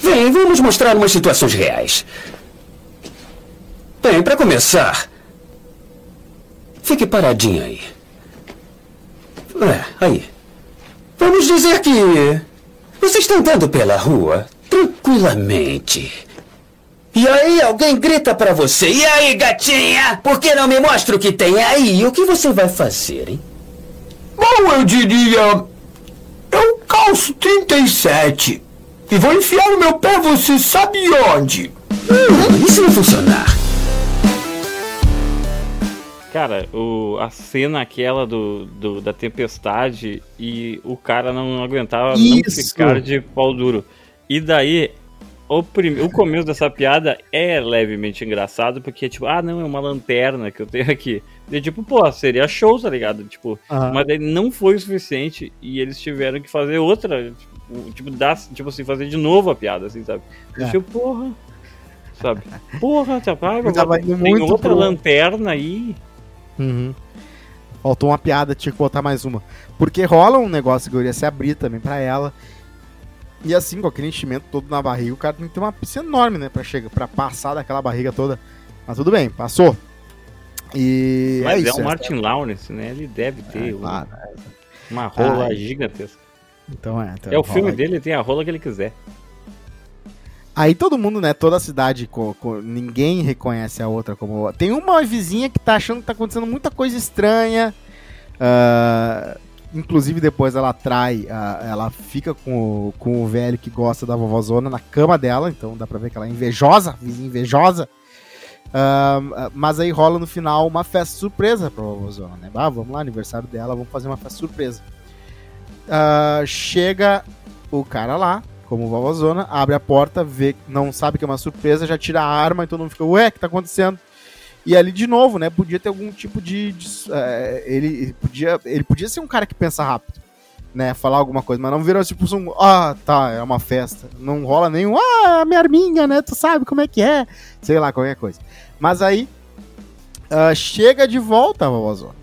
Vem, vamos mostrar umas situações reais. Bem, para começar, fique paradinho aí. É, aí. Vamos dizer que você está andando pela rua tranquilamente. E aí alguém grita para você: E aí, gatinha? Por que não me mostra o que tem aí? O que você vai fazer, hein?
Bom, eu diria. Eu calço 37. E vou enfiar no meu pé, você sabe onde?
Hum, isso não funcionar.
Cara, o, a cena aquela do, do, da tempestade e o cara não aguentava não
Isso.
ficar de pau duro. E daí, o, prim, o começo dessa piada é levemente engraçado, porque, tipo, ah, não, é uma lanterna que eu tenho aqui. E, tipo, pô, seria show, tá ligado? Tipo,
Aham.
mas daí não foi o suficiente e eles tiveram que fazer outra, tipo, tipo, dar, tipo assim, fazer de novo a piada, assim, sabe?
É.
Tipo, porra. Sabe? Porra, ah,
tava indo
tem outra
pro-
lanterna aí.
Uhum. Faltou uma piada, tinha que botar mais uma. Porque rola um negócio que eu iria se abrir também pra ela. E assim, com aquele enchimento todo na barriga, o cara tem que ter uma piscina enorme, né? Pra, chegar, pra passar daquela barriga toda. Mas tudo bem, passou. E
Mas
é
é,
isso.
o
é-
Martin Lawrence, né? Ele deve ter
é, claro.
uma rola
Ah,
gigantesca.
Então é. então
É o filme
aí.
dele, ele tem a rola que ele quiser.
Aí todo mundo, né? Toda a cidade, co- co- ninguém reconhece a outra como. Tem uma vizinha que tá achando que tá acontecendo muita coisa estranha. ah, inclusive depois ela trai, ah, ela fica com o, com o velho que gosta da vovózona na cama dela, então dá pra ver que ela é invejosa, vizinha invejosa. Ah, mas aí rola no final uma festa surpresa pra vovózona, né? Vamos lá, aniversário dela, vamos fazer uma festa surpresa. Ah, chega o cara lá, como vovózona, abre a porta, vê, não sabe que é uma surpresa, já tira a arma e todo mundo fica, ué, o que tá acontecendo? E ali, de novo, né, podia ter algum tipo de... de, eh, ele, podia, ele podia ser um cara que pensa rápido, né, falar alguma coisa, mas não virou tipo um, ah, tá, é uma festa. Não rola nenhum, ah, minha arminha, né, tu sabe como é que é, sei lá, qualquer coisa. Mas aí, ah, chega de volta a vovózona.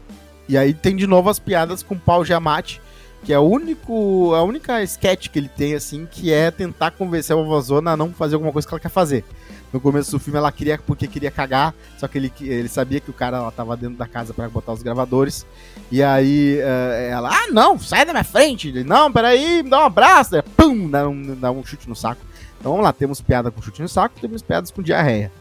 E aí tem de novo as piadas com o pau Giamatti, que é o único, a única sketch que ele tem, assim, que é tentar convencer a vovózona a não fazer alguma coisa que ela quer fazer. No começo do filme ela queria, porque queria cagar, só que ele, ele sabia que o cara ela tava dentro da casa pra botar os gravadores. E aí eh, ela, ah não, sai da minha frente. Ele, não, peraí, me dá um abraço. Daí, pum, dá um, dá um chute no saco. Então vamos lá, temos piada com chute no saco, temos piadas com diarreia.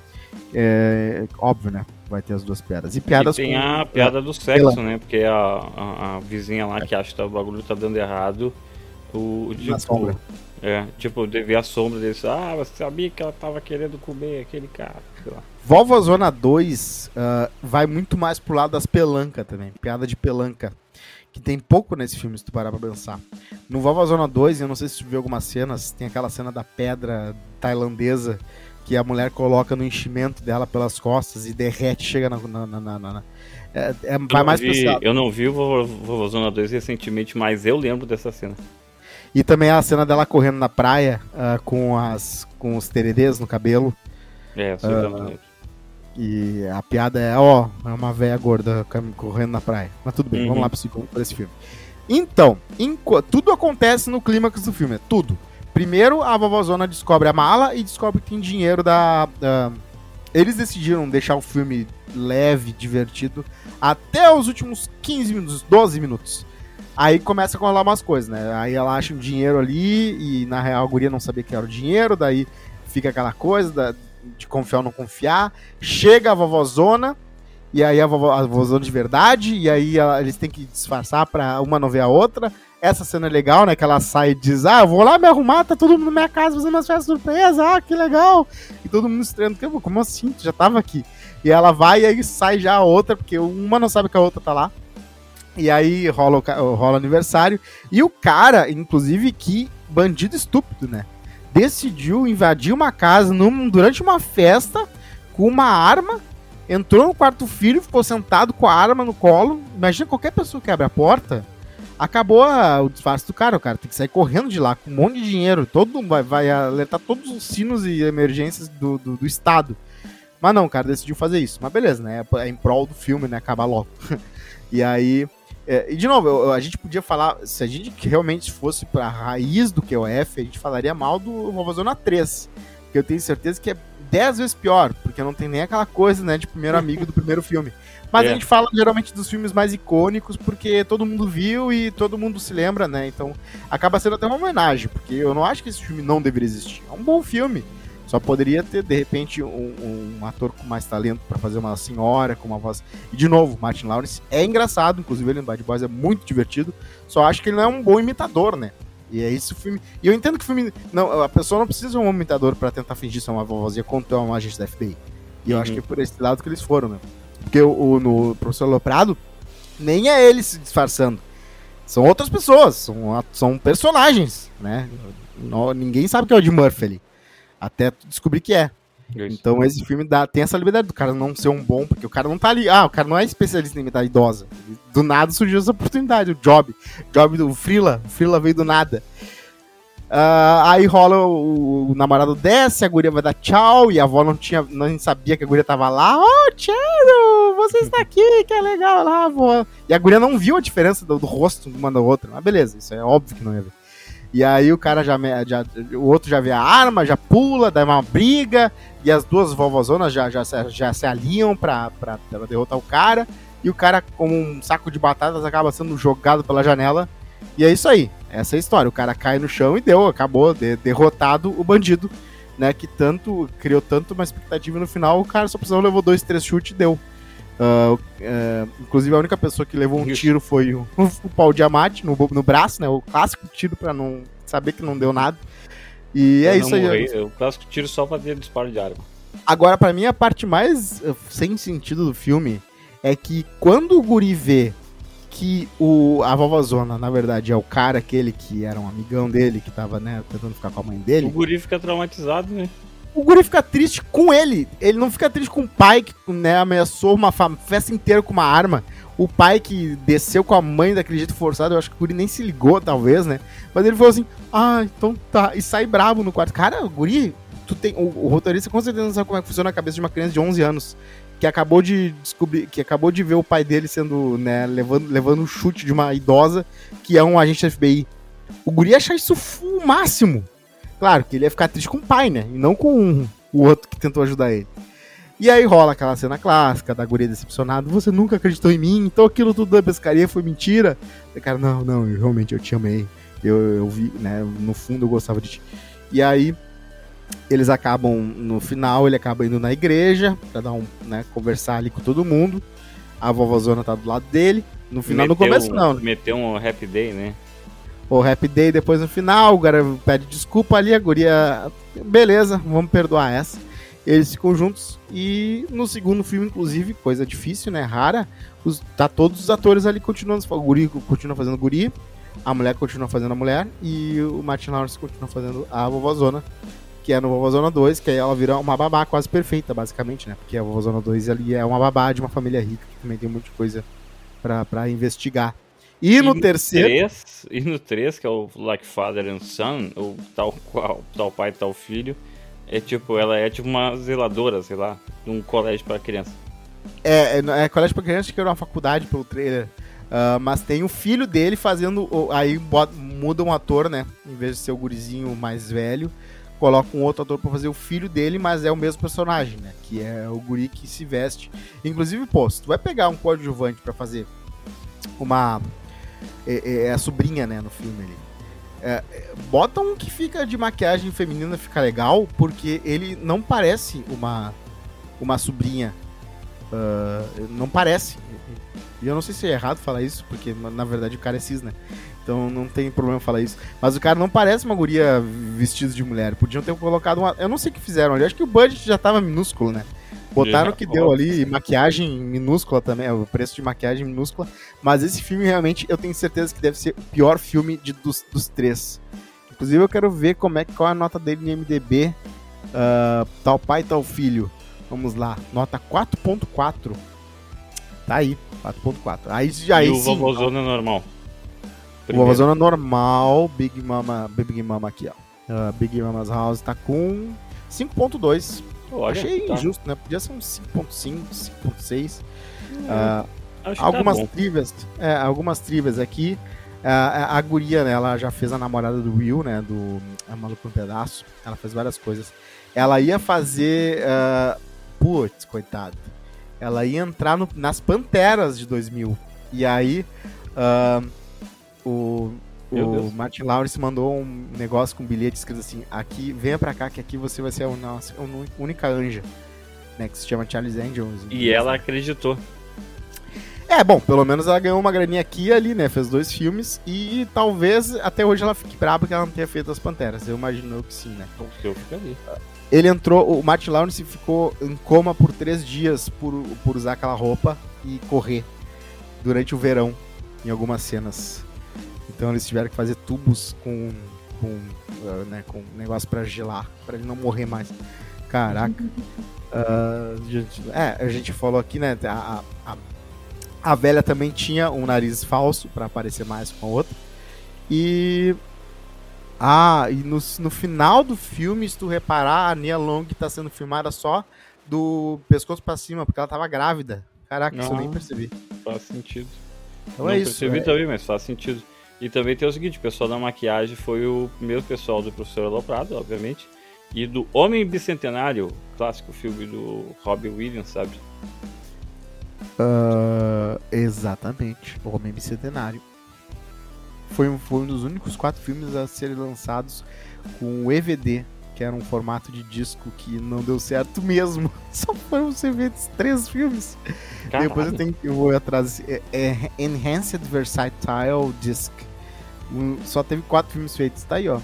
É, óbvio, né? Vai ter as duas piadas. E piadas
e tem
com.
a piada do sexo, né? Porque a, a, a vizinha lá que acha que o bagulho tá dando errado. O, tipo,
sombra.
É, tipo, devia a sombra dele. Ah, você sabia que ela tava querendo comer aquele cara. Sei lá.
Volvo Zona 2 ah, vai muito mais pro lado das pelanca também. Piada de pelanca. Que tem pouco nesse filme, se tu parar pra pensar. No Volvo Zona 2, eu não sei se tu viu algumas cenas, tem aquela cena da pedra tailandesa que a mulher coloca no enchimento dela pelas costas e derrete, chega na. na, na, na- é, é- vai mais
vi-
pro lado.
Eu não vi o Vovô Vovô Zona 2 recentemente, mas eu lembro dessa cena.
E também a cena dela correndo na praia ah, com, as, com os teredês no cabelo.
É, uh,
E a piada é, ó, é uma velha gorda correndo na praia. Mas tudo bem,
Uhum.
vamos lá para esse filme. Então, tudo acontece no clímax do filme, é tudo. Primeiro, a vovózona descobre a mala e descobre que tem dinheiro da, Eles decidiram deixar o filme leve, divertido, até os últimos 15 minutos, 12 minutos. Aí começa a rolar umas coisas, né? Aí ela acha um dinheiro ali e na real a guria não sabia que era o dinheiro, daí fica aquela coisa da- de confiar ou não confiar. Chega a vovózona, e aí a, vovó, a vovózona de verdade, e aí ela- eles têm que disfarçar pra uma não ver a outra. Essa cena é legal, né? Que ela sai e diz: Ah, vou lá me arrumar, tá todo mundo na minha casa fazendo umas festas surpresa, ah, que legal. E todo mundo estranho, "Que- como assim? Tu já tava aqui. E ela vai e aí sai já a outra, porque uma não sabe que a outra tá lá. E aí rola o, rola aniversário. E o cara, inclusive, que bandido estúpido, né? Decidiu invadir uma casa num- durante uma festa com uma arma. Entrou no quarto filho, ficou sentado com a arma no colo. Imagina qualquer pessoa que abre a porta. Acabou a- o disfarce do cara. O cara tem que sair correndo de lá com um monte de dinheiro. Todo mundo vai, vai alertar todos os sinos e emergências do, do, do Estado. Mas não, o cara decidiu fazer isso. Mas beleza, né? É em prol do filme, né? Acabar logo. e aí. é, e de novo, eu- a gente podia falar. Se a gente realmente fosse pra raiz do QOF, a gente falaria mal do Vovozona 3. Porque eu tenho certeza que é dez vezes pior, porque não tem nem aquela coisa, né, de primeiro amigo do primeiro filme. Mas
É.
a gente fala geralmente dos filmes mais icônicos, porque todo mundo viu e todo mundo se lembra, né? Então acaba sendo até uma homenagem, porque eu não acho que esse filme não deveria existir. É um bom filme. Só poderia ter, de repente, um, um ator com mais talento pra fazer uma senhora com uma voz. E de novo, Martin Lawrence é engraçado, inclusive ele no Bad Boys é muito divertido. Só acho que ele não é um bom imitador, né? E é isso o filme. E eu entendo que o filme. Não, a pessoa não precisa ser um imitador pra tentar fingir ser uma vovozinha quanto é um agente da FBI. E eu acho que é por esse lado que eles foram, né? Porque o, o- no Professor Loprado, nem é ele se disfarçando. São outras pessoas, são, são personagens, né? Não- ninguém sabe que é o Ed Murphy ali. Até descobrir que é. Então esse filme dá, tem essa liberdade do cara não ser um bom, porque o cara não tá ali. Ah, o cara não é especialista em imitar idosa. Do nada surgiu essa oportunidade, o Job. Job do Frila. O Frila veio do nada. Ah, aí rola o, o namorado desce, a guria vai dar tchau, e a avó não tinha, não sabia que a guria tava lá. Oh, Chero, você está aqui, que é legal lá, avó. E a guria não viu a diferença do, do rosto uma da outra. Mas beleza, isso é óbvio que não ia ver. E aí o cara já, já- O outro já vê a arma, já pula, dá uma briga. E as duas vovozonas já, já, se- já se aliam pra, pra, pra derrotar o cara. E o cara, como um saco de batatas, acaba sendo jogado pela janela. E é isso aí. Essa é a história. O cara cai no chão e deu, acabou de- derrotado o bandido. Né, que tanto criou tanto uma expectativa no final o cara só precisou levou dois, três chutes e deu. Ah, ah, inclusive a única pessoa que levou um
Isso.
tiro foi o, o Paul Diamante no, no braço, né? O clássico tiro pra não saber que não deu nada. E é
Eu
isso
não
aí.
morri, O clássico tiro só pra ter disparo de arma.
Agora, pra mim, a parte mais eh, sem sentido do filme é que quando o guri vê que o, a vovozona, na verdade, é o cara aquele que era um amigão dele, que tava, né, tentando ficar com a mãe
O
dele,
guri fica traumatizado, né?
O guri fica triste com ele. Ele não fica triste com o pai que, né, ameaçou uma festa inteira com uma arma. O pai que desceu com a mãe daquele jeito forçado, eu acho que o guri nem se ligou, talvez, né? Mas ele falou assim, ah, então tá. E sai bravo no quarto. Cara, o guri, tu tem. O, o roteirista com certeza não sabe como é que funciona a cabeça de uma criança de 11 anos. Que acabou de descobrir, que acabou de ver o pai dele sendo, né, levando, levando um chute de uma idosa que é um agente da FBI. O guri ia achar isso o máximo. Claro que ele ia ficar triste com o pai, né? E não com o outro que tentou ajudar ele. E aí rola aquela cena clássica da guria decepcionada. Você nunca acreditou em mim, então aquilo tudo da pescaria foi mentira. E cara, não, não, eu, realmente eu te amei. Eu, eu vi, né? No fundo eu gostava de ti. E aí eles acabam, no final, ele acaba indo na igreja pra dar um, né, conversar ali com todo mundo. A vovozona tá do lado dele. No final, no
Meteu
começo
um-
não, né?
Meteu um happy day, né?
O Happy Day depois no final, o cara pede desculpa ali, a guria, beleza, vamos perdoar essa. Eles ficam juntos e no segundo filme, inclusive, coisa difícil, né, rara, os, tá todos os atores ali continuando, o guri continua fazendo guri, a mulher continua fazendo a mulher e o Martin Lawrence continua fazendo a vovozona, que é no Vovozona 2, que aí ela vira uma babá quase perfeita, basicamente, né, porque a Vovozona 2 ali é uma babá de uma família rica, que também tem um monte de coisa pra investigar. E, no terceiro...
3, e no 3, que é o Like Father and Son, ou tal qual, tal pai, tal filho, é tipo, ela é tipo uma zeladora, sei lá, de um colégio pra criança.
É, é, é colégio pra criança que era uma faculdade pelo trailer. Ah, mas tem o filho dele fazendo. Aí bota- muda um ator, né? Em vez de ser o gurizinho mais velho, coloca um outro ator pra fazer o filho dele, mas é o mesmo personagem, né? Que é o guri que se veste. Inclusive, pô, se tu vai pegar um coadjuvante pra fazer uma. É, é a sobrinha, né, no filme ali. É, é, bota um que fica de maquiagem feminina, fica legal, porque ele não parece uma, uma sobrinha ah, não parece. E eu não sei se é errado falar isso, porque na verdade o cara é cis, né? Então não tem problema falar isso. Mas o cara não parece uma guria vestida de mulher. Podiam ter colocado uma. Eu não sei o que fizeram ali. Acho que o budget já tava minúsculo, né? Botaram o que deu ali, maquiagem minúscula também, é, o preço de maquiagem minúscula. Mas esse filme realmente eu tenho certeza que deve ser o pior filme de, dos, dos três. Inclusive eu quero ver como é, qual é a nota dele no MDB. Ah, tal pai, tal filho. Vamos lá, nota 4.4. Tá aí, 4.4. Aí, aí
e o Vovozona normal.
o
Primeiro.
Vovozona normal, Big Mama, Big Mama aqui, ó. Ah, Big Mama's House tá com 5.2.
Olha,
Achei
tá.
injusto, né? Podia ser um 5.5, 5.6. Ah,
Acho que
algumas
tá
trivias, é, algumas trivias aqui. A, a, a guria, né, ela já fez a namorada do Will, né, do A Maluco no Pedaço. Ela fez várias coisas. Ela ia fazer... Uh, putz, coitado. Ela ia entrar no, nas Panteras de 2000. E aí, uh, o, o Martin Lawrence mandou um negócio com um bilhete escrito assim: aqui, venha pra cá que aqui você vai ser a, nossa, a única anja. Né, que se chama Charles Angels.
E ela acreditou.
É, bom, pelo menos ela ganhou uma graninha aqui e ali, né? Fez dois filmes e talvez até hoje ela fique brava porque ela não tenha feito as Panteras. Eu imagino que sim, né?
Eu ficaria.
Ele entrou, o Martin Lawrence ficou em coma por três dias por, por usar aquela roupa e correr durante o verão em algumas cenas. Então eles tiveram que fazer tubos com, com, uh, né, com negócio para gelar, para ele não morrer mais. Caraca. Uh, é, a gente falou aqui, né? A, a, a velha também tinha um nariz falso para parecer mais com a outra. E. Ah, e no, no final do filme, se tu reparar, a Nia Long tá sendo filmada só do pescoço para cima, porque ela tava grávida. Caraca, Não, isso eu nem percebi.
Faz sentido.
Então Não é isso.
percebi é... também, mas faz sentido. E também tem o seguinte: o pessoal da maquiagem foi o mesmo pessoal do Professor Aloprado, obviamente. E do Homem Bicentenário, clássico filme do Robbie Williams, sabe?
Uh, exatamente, O Homem Bicentenário. Foi um, foi um dos únicos quatro filmes a serem lançados com o EVD, que era um formato de disco que não deu certo mesmo. Só foram você ver três filmes. Caralho. Depois eu tenho eu vou atrás. É, é Enhanced Versatile Disc. Um, só teve quatro filmes feitos. Tá aí, ó.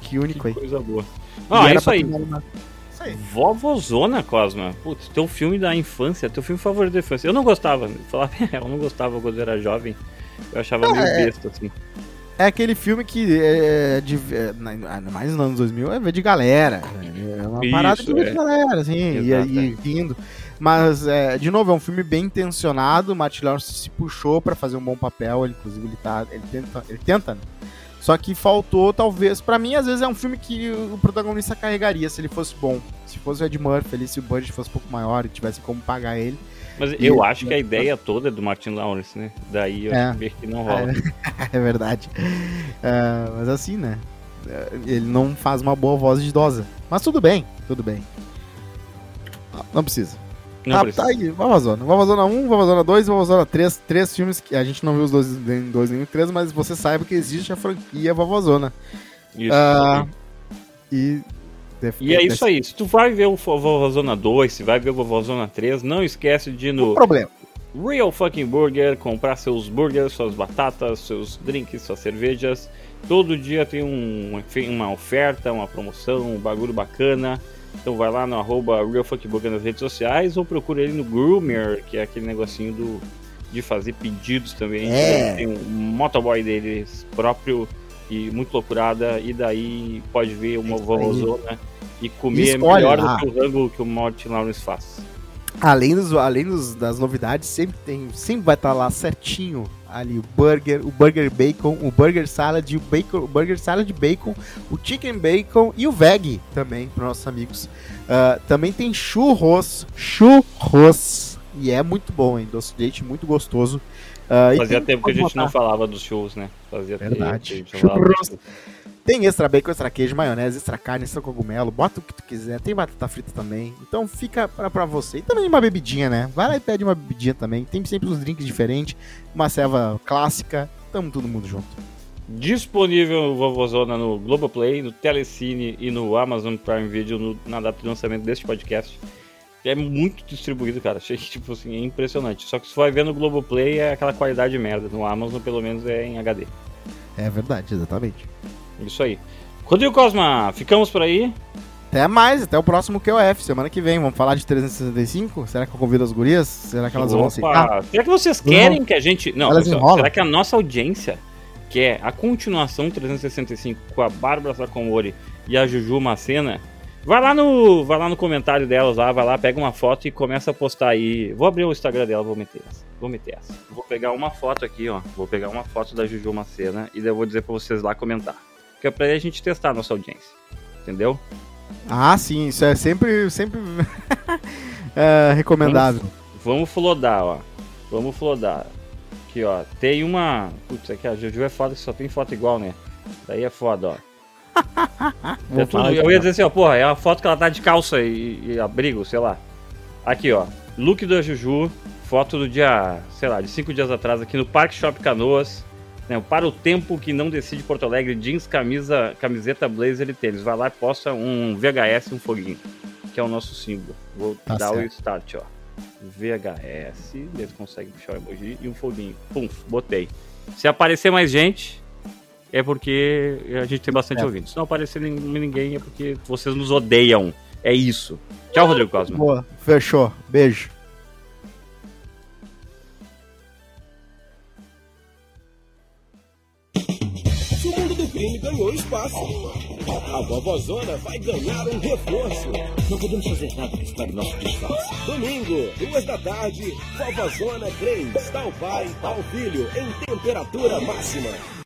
Que único
que
aí.
Coisa boa. Ah, é isso aí. Vovozona, Cosma. Putz, teu filme da infância, teu filme favorito da infância. Eu não gostava, falar eu não gostava quando eu era jovem. Eu achava meio é, besta, assim.
É aquele filme que é de, é, mais nos anos 2000 é ver de galera. É uma Isso, parada de ver é. de galera, assim, e aí rindo. Mas, é, de novo, é um filme bem intencionado. O Matt Lawrence se puxou para fazer um bom papel. Ele, inclusive, ele, tá, ele tenta, ele tenta né? Só que faltou, talvez. para mim, às vezes é um filme que o protagonista carregaria se ele fosse bom. Se fosse o Ed Murphy ali, se o budget fosse um pouco maior e tivesse como pagar ele.
Mas e, eu acho que a ideia toda é do Martin Lawrence, né? Daí eu é, acho que não rola.
É, é verdade. Uh, mas assim, né? Ele não faz uma boa voz de idosa. Mas tudo bem, tudo bem. Não precisa. Não ah, tá aí, Vovozona. Vovozona 1, Vovozona 2 e Vovozona 3. Três filmes que a gente não viu os dois em 2 nem 3, mas você saiba que existe a franquia Vovozona. Isso. Uh, e
E é isso aí. Se tu vai ver o Vovozona 2, se vai ver o Vovozona 3, não esquece de ir no.
problema.
Real Fucking Burger, comprar seus burgers, suas batatas, seus drinks, suas cervejas. Todo dia tem um, uma oferta, uma promoção, um bagulho bacana. Então vai lá no arroba RealFuckBurger nas redes sociais ou procura ele no Groomer, que é aquele negocinho do, de fazer pedidos também.
É.
Tem um motoboy deles próprio e muito loucurada. E daí pode ver uma vovozona e comer melhor lá. do que o rango que o Martin Lawrence faz.
Além, dos, além dos, das novidades, sempre tem, sempre vai estar lá certinho ali o burger, o burger bacon, o burger salad, o bacon, o burger salad bacon, o chicken bacon e o veg também para nossos amigos. Uh, também tem churros, churros e é muito bom, hein? Doce de leite muito gostoso.
Uh, Fazia tempo que a gente botar. não falava dos churros, né? Fazia
Verdade. Churros. Tem extra bacon, extra queijo, maionese, extra carne, extra cogumelo, bota o que tu quiser. Tem batata frita também. Então fica pra, pra você. E também uma bebidinha, né? Vai lá e pede uma bebidinha também. Tem sempre uns drinks diferentes, uma serva clássica. Tamo todo mundo junto.
Disponível Vovozona no Globoplay, no Telecine e no Amazon Prime Video no, na data de lançamento deste podcast. É muito distribuído, cara. Achei que, tipo assim, é impressionante. Só que se vai ver no Globoplay é aquela qualidade merda. No Amazon, pelo menos, é em HD.
É verdade, exatamente.
Isso aí. Rodrigo Cosma, ficamos por aí.
Até mais, até o próximo QOF, semana que vem. Vamos falar de 365? Será que eu convido as gurias? Será que elas Opa. vão aceitar?
Será que vocês querem que a gente. Não, pessoal, será que a nossa audiência quer a continuação 365 com a Bárbara Sacomori e a Juju Macena? Vai lá no, vai lá no comentário delas lá, vai lá, pega uma foto e começa a postar aí. Vou abrir o Instagram dela, vou meter essa. Vou meter essa. Vou pegar uma foto aqui, ó. Vou pegar uma foto da Juju Macena e daí eu vou dizer pra vocês lá comentar é pra a gente testar a nossa audiência. Entendeu?
Ah, sim, isso é sempre, sempre é, recomendável.
Vamos, vamos flodar, ó. Vamos flodar. Aqui, ó. Tem uma. Putz, aqui a Juju é foda que só tem foto igual, né? Daí é foda, ó. É tudo- eu ia dizer assim, ó, porra, é uma foto que ela tá de calça e, e abrigo, sei lá. Aqui, ó. Look da Juju, foto do dia, sei lá, de cinco dias atrás, aqui no Parque Shop Canoas. Né, para o tempo que não decide Porto Alegre, jeans, camisa, camiseta, blazer e tênis. Vai lá e posta um VHS e um foguinho, que é o nosso símbolo. Vou
Tá
dar o
certo.
start, ó. VHS, eles conseguem puxar o emoji e um foguinho. Pum, botei. Se aparecer mais gente, é porque a gente tem bastante
É.
ouvintes. Se não aparecer nin- ninguém, é porque vocês nos odeiam. É isso. Tchau, Rodrigo Cosma.
Boa, fechou. Beijo.
Crime ganhou espaço. A vovozona vai ganhar um reforço. Não podemos fazer nada que estrague nosso disfarce. Domingo, duas da tarde, vovozona 3, tal pai, tal filho, em temperatura máxima.